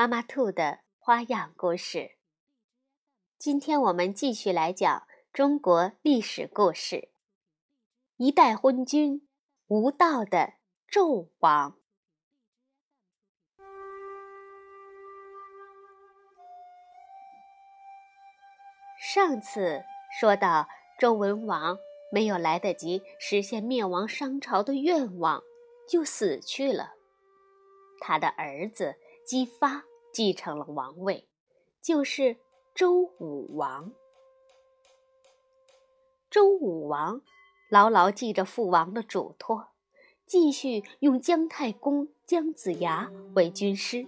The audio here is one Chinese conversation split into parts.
妈妈兔的花样故事。今天我们继续来讲中国历史故事：一代昏君，无道的纣王。上次说到，周文王没有来得及实现灭亡商朝的愿望，就死去了。他的儿子姬发。继承了王位，就是周武王。周武王牢牢记着父王的嘱托，继续用姜太公、姜子牙为军师，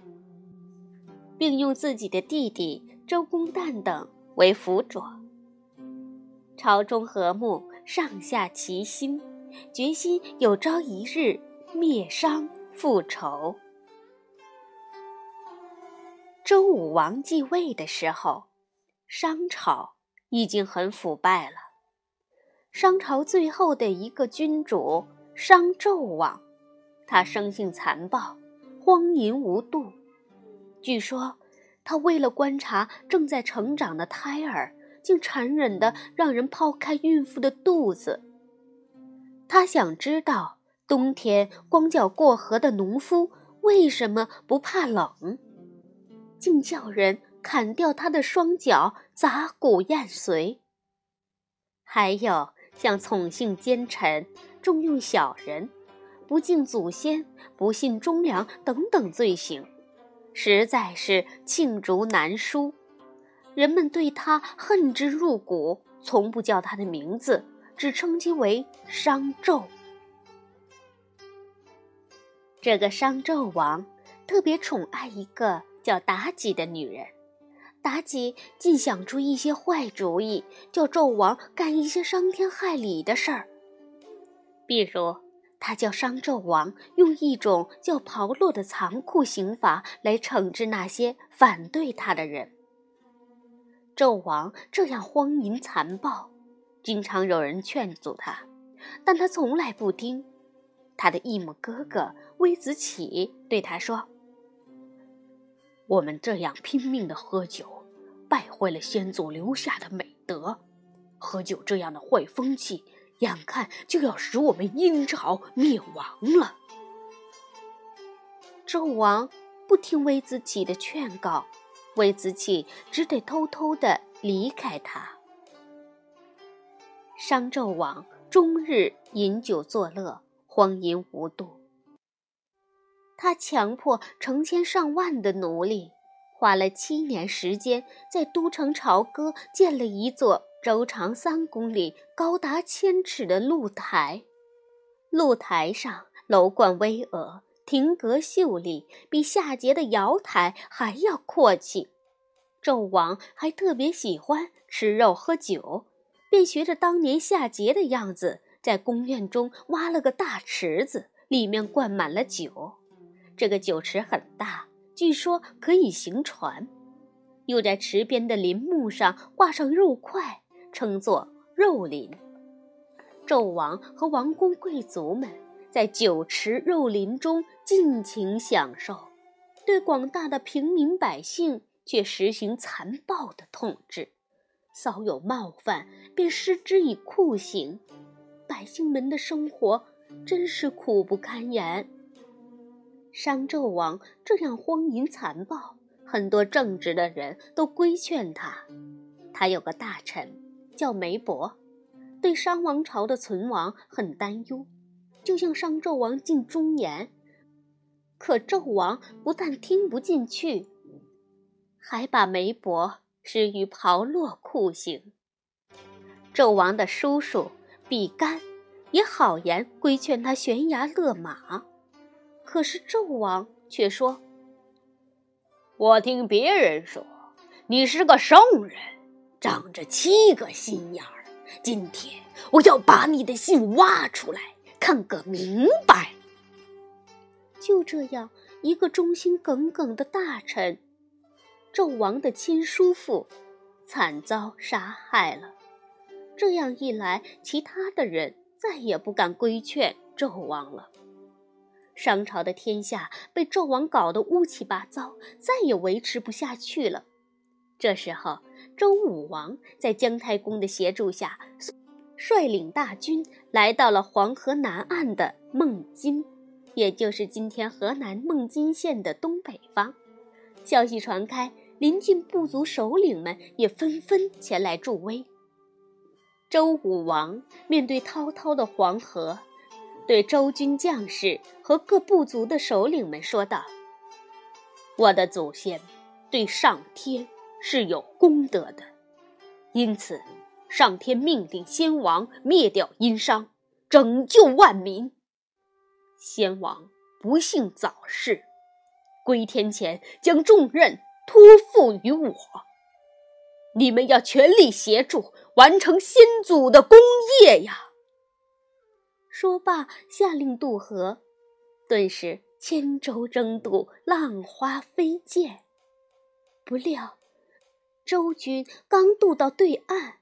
并用自己的弟弟周公旦等为辅佐。朝中和睦，上下齐心，决心有朝一日灭商复仇。周武王继位的时候，商朝已经很腐败了。商朝最后的一个君主商纣王，他生性残暴，荒淫无度。据说，他为了观察正在成长的胎儿，竟残忍地让人剖开孕妇的肚子。他想知道冬天光脚过河的农夫为什么不怕冷。竟叫人砍掉他的双脚，砸骨验髓。还有像宠幸奸臣、重用小人、不敬祖先、不信忠良等等罪行，实在是罄竹难书。人们对他恨之入骨，从不叫他的名字，只称其为商纣。这个商纣王特别宠爱一个。叫妲己的女人，妲己竟想出一些坏主意，叫纣王干一些伤天害理的事儿。比如，他叫商纣王用一种叫炮烙的残酷刑罚来惩治那些反对他的人。纣王这样荒淫残暴，经常有人劝阻他，但他从来不听。他的异母哥哥微子启对他说。我们这样拼命的喝酒，败坏了先祖留下的美德。喝酒这样的坏风气，眼看就要使我们殷朝灭亡了。纣王不听微子启的劝告，微子启只得偷偷的离开他。商纣王终日饮酒作乐，荒淫无度。他强迫成千上万的奴隶，花了七年时间，在都城朝歌建了一座周长三公里、高达千尺的露台。露台上楼观巍峨，亭阁秀丽，比夏桀的瑶台还要阔气。纣王还特别喜欢吃肉喝酒，便学着当年夏桀的样子，在宫院中挖了个大池子，里面灌满了酒。这个酒池很大，据说可以行船。又在池边的林木上挂上肉块，称作肉林。纣王和王公贵族们在酒池肉林中尽情享受，对广大的平民百姓却实行残暴的统治，稍有冒犯便施之以酷刑。百姓们的生活真是苦不堪言。商纣王这样荒淫残暴，很多正直的人都规劝他。他有个大臣叫梅伯，对商王朝的存亡很担忧，就向商纣王进忠言。可纣王不但听不进去，还把梅伯施于炮烙酷刑。纣王的叔叔比干也好言规劝他悬崖勒马。可是纣王却说：“我听别人说你是个圣人，长着七个心眼儿。今天我要把你的心挖出来，看个明白。”就这样，一个忠心耿耿的大臣，纣王的亲叔父，惨遭杀害了。这样一来，其他的人再也不敢规劝纣王了。商朝的天下被纣王搞得乌七八糟，再也维持不下去了。这时候，周武王在姜太公的协助下，率领大军来到了黄河南岸的孟津，也就是今天河南孟津县的东北方。消息传开，邻近部族首领们也纷纷前来助威。周武王面对滔滔的黄河，对周军将士和各部族的首领们说道：“我的祖先对上天是有功德的，因此上天命令先王灭掉殷商，拯救万民。先王不幸早逝，归天前将重任托付于我。”你们要全力协助完成先祖的功业呀！说罢，下令渡河。顿时，千舟争渡，浪花飞溅。不料，周军刚渡到对岸，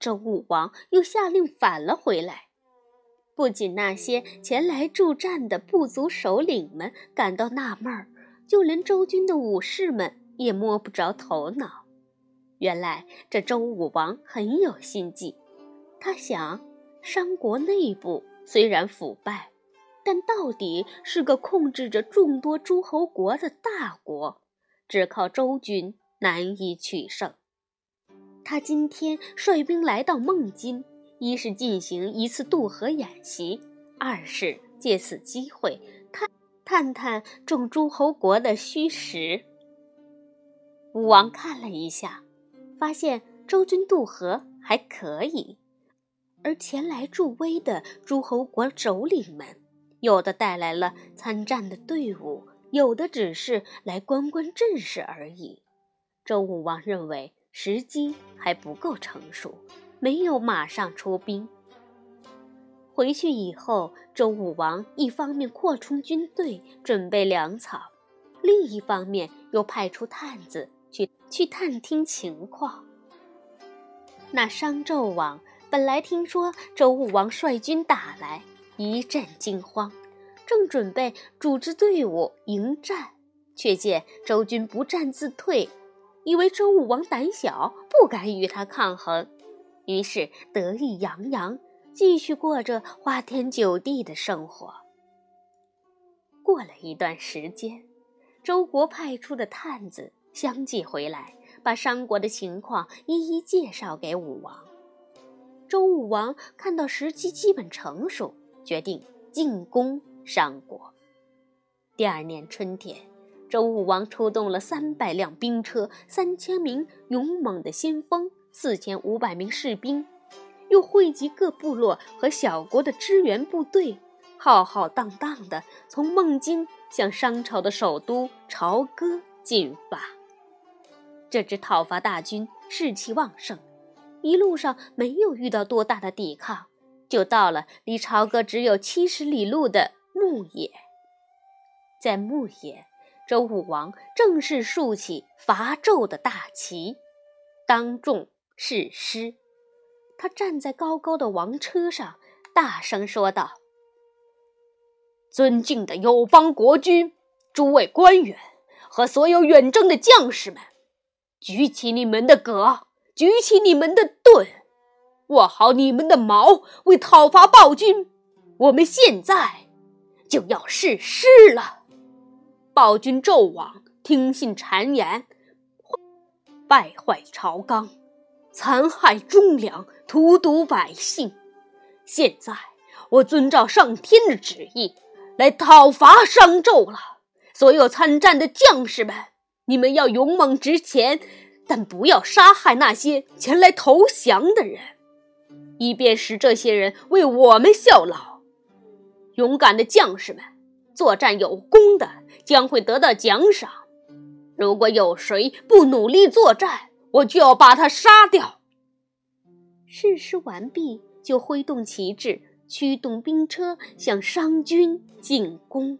周武王又下令返了回来。不仅那些前来助战的部族首领们感到纳闷儿，就连周军的武士们也摸不着头脑。原来这周武王很有心计，他想，商国内部虽然腐败，但到底是个控制着众多诸侯国的大国，只靠周军难以取胜。他今天率兵来到孟津，一是进行一次渡河演习，二是借此机会探探探众诸侯国的虚实。武王看了一下。发现周军渡河还可以，而前来助威的诸侯国首领们，有的带来了参战的队伍，有的只是来观观阵势而已。周武王认为时机还不够成熟，没有马上出兵。回去以后，周武王一方面扩充军队，准备粮草，另一方面又派出探子。去去探听情况。那商纣王本来听说周武王率军打来，一阵惊慌，正准备组织队伍迎战，却见周军不战自退，以为周武王胆小，不敢与他抗衡，于是得意洋洋，继续过着花天酒地的生活。过了一段时间，周国派出的探子。相继回来，把商国的情况一一介绍给武王。周武王看到时机基本成熟，决定进攻商国。第二年春天，周武王出动了三百辆兵车、三千名勇猛的先锋、四千五百名士兵，又汇集各部落和小国的支援部队，浩浩荡荡地从孟津向商朝的首都朝歌进发。这支讨伐大军士气旺盛，一路上没有遇到多大的抵抗，就到了离朝歌只有七十里路的牧野。在牧野，周武王正式竖起伐纣的大旗，当众誓师。他站在高高的王车上，大声说道：“尊敬的友邦国君，诸位官员和所有远征的将士们！”举起你们的戈，举起你们的盾，握好你们的矛，为讨伐暴君，我们现在就要誓师了。暴君纣王听信谗言，败坏朝纲，残害忠良，荼毒百姓。现在我遵照上天的旨意来讨伐商纣了。所有参战的将士们。你们要勇猛直前，但不要杀害那些前来投降的人，以便使这些人为我们效劳。勇敢的将士们，作战有功的将会得到奖赏。如果有谁不努力作战，我就要把他杀掉。誓师完毕，就挥动旗帜，驱动兵车向商军进攻。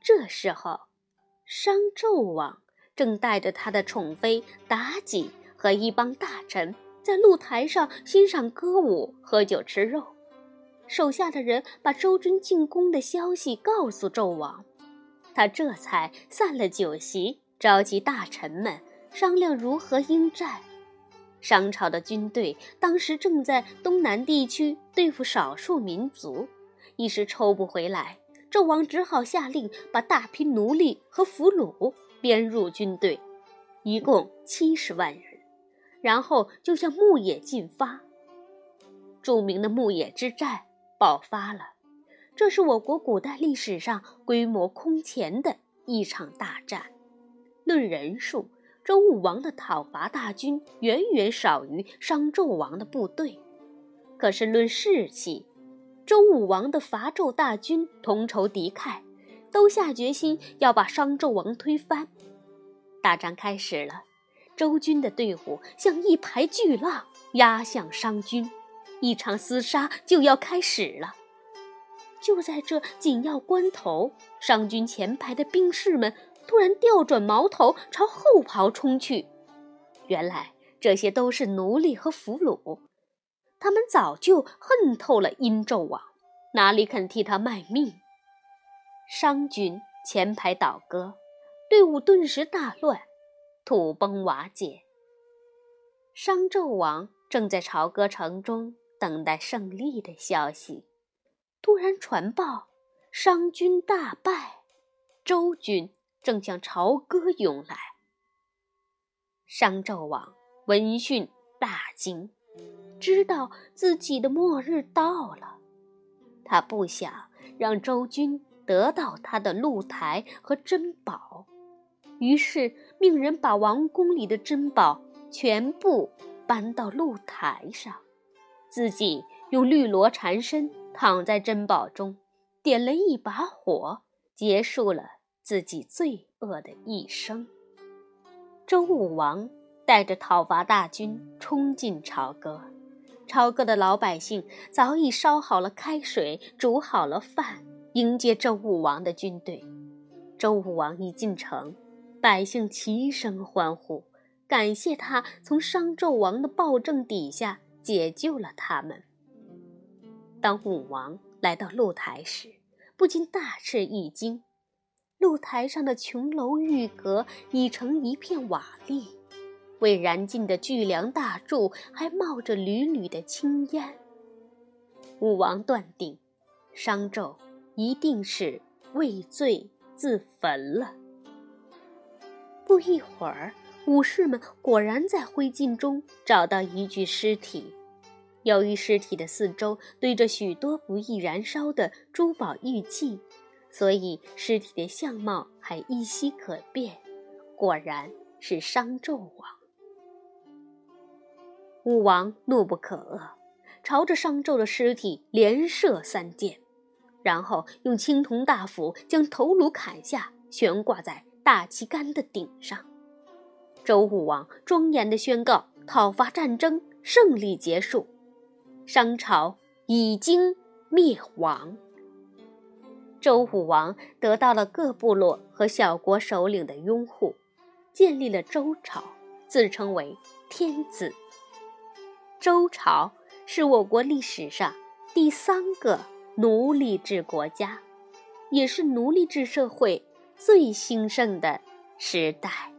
这时候，商纣王正带着他的宠妃妲己和一帮大臣在露台上欣赏歌舞、喝酒、吃肉。手下的人把周军进攻的消息告诉纣王。他这才散了酒席，召集大臣们商量如何应战。商朝的军队当时正在东南地区对付少数民族，一时抽不回来。纣王只好下令把大批奴隶和俘虏编入军队，一共七十万人，然后就向牧野进发。著名的牧野之战爆发了。这是我国古代历史上规模空前的一场大战。论人数，周武王的讨伐大军远远少于商纣王的部队；可是论士气，周武王的伐纣大军同仇敌忾，都下决心要把商纣王推翻。大战开始了，周军的队伍像一排巨浪压向商军，一场厮杀就要开始了。就在这紧要关头，商军前排的兵士们突然调转矛头朝后袍冲去。原来这些都是奴隶和俘虏，他们早就恨透了殷纣王，哪里肯替他卖命？商军前排倒戈，队伍顿时大乱，土崩瓦解。商纣王正在朝歌城中等待胜利的消息。突然传报，商军大败，周军正向朝歌涌来。商纣王闻讯大惊，知道自己的末日到了。他不想让周军得到他的露台和珍宝，于是命人把王宫里的珍宝全部搬到露台上，自己用绿萝缠身。躺在珍宝中，点了一把火，结束了自己罪恶的一生。周武王带着讨伐大军冲进朝歌，朝歌的老百姓早已烧好了开水，煮好了饭，迎接周武王的军队。周武王一进城，百姓齐声欢呼，感谢他从商纣王的暴政底下解救了他们。当武王来到露台时，不禁大吃一惊。露台上的琼楼玉阁已成一片瓦砾，未燃尽的巨梁大柱还冒着缕缕的青烟。武王断定，商纣一定是畏罪自焚了。不一会儿，武士们果然在灰烬中找到一具尸体。由于尸体的四周堆着许多不易燃烧的珠宝玉器，所以尸体的相貌还依稀可辨。果然是商纣王。武王怒不可遏，朝着商纣的尸体连射三箭，然后用青铜大斧将头颅砍下，悬挂在大旗杆的顶上。周武王庄严地宣告：讨伐战争胜利结束。商朝已经灭亡。周武王得到了各部落和小国首领的拥护，建立了周朝，自称为天子。周朝是我国历史上第三个奴隶制国家，也是奴隶制社会最兴盛的时代。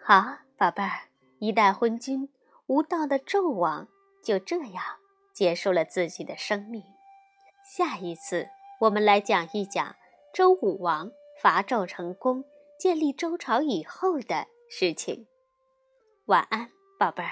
好，宝贝儿，一代昏君无道的纣王就这样。结束了自己的生命。下一次，我们来讲一讲周武王伐纣成功、建立周朝以后的事情。晚安，宝贝儿。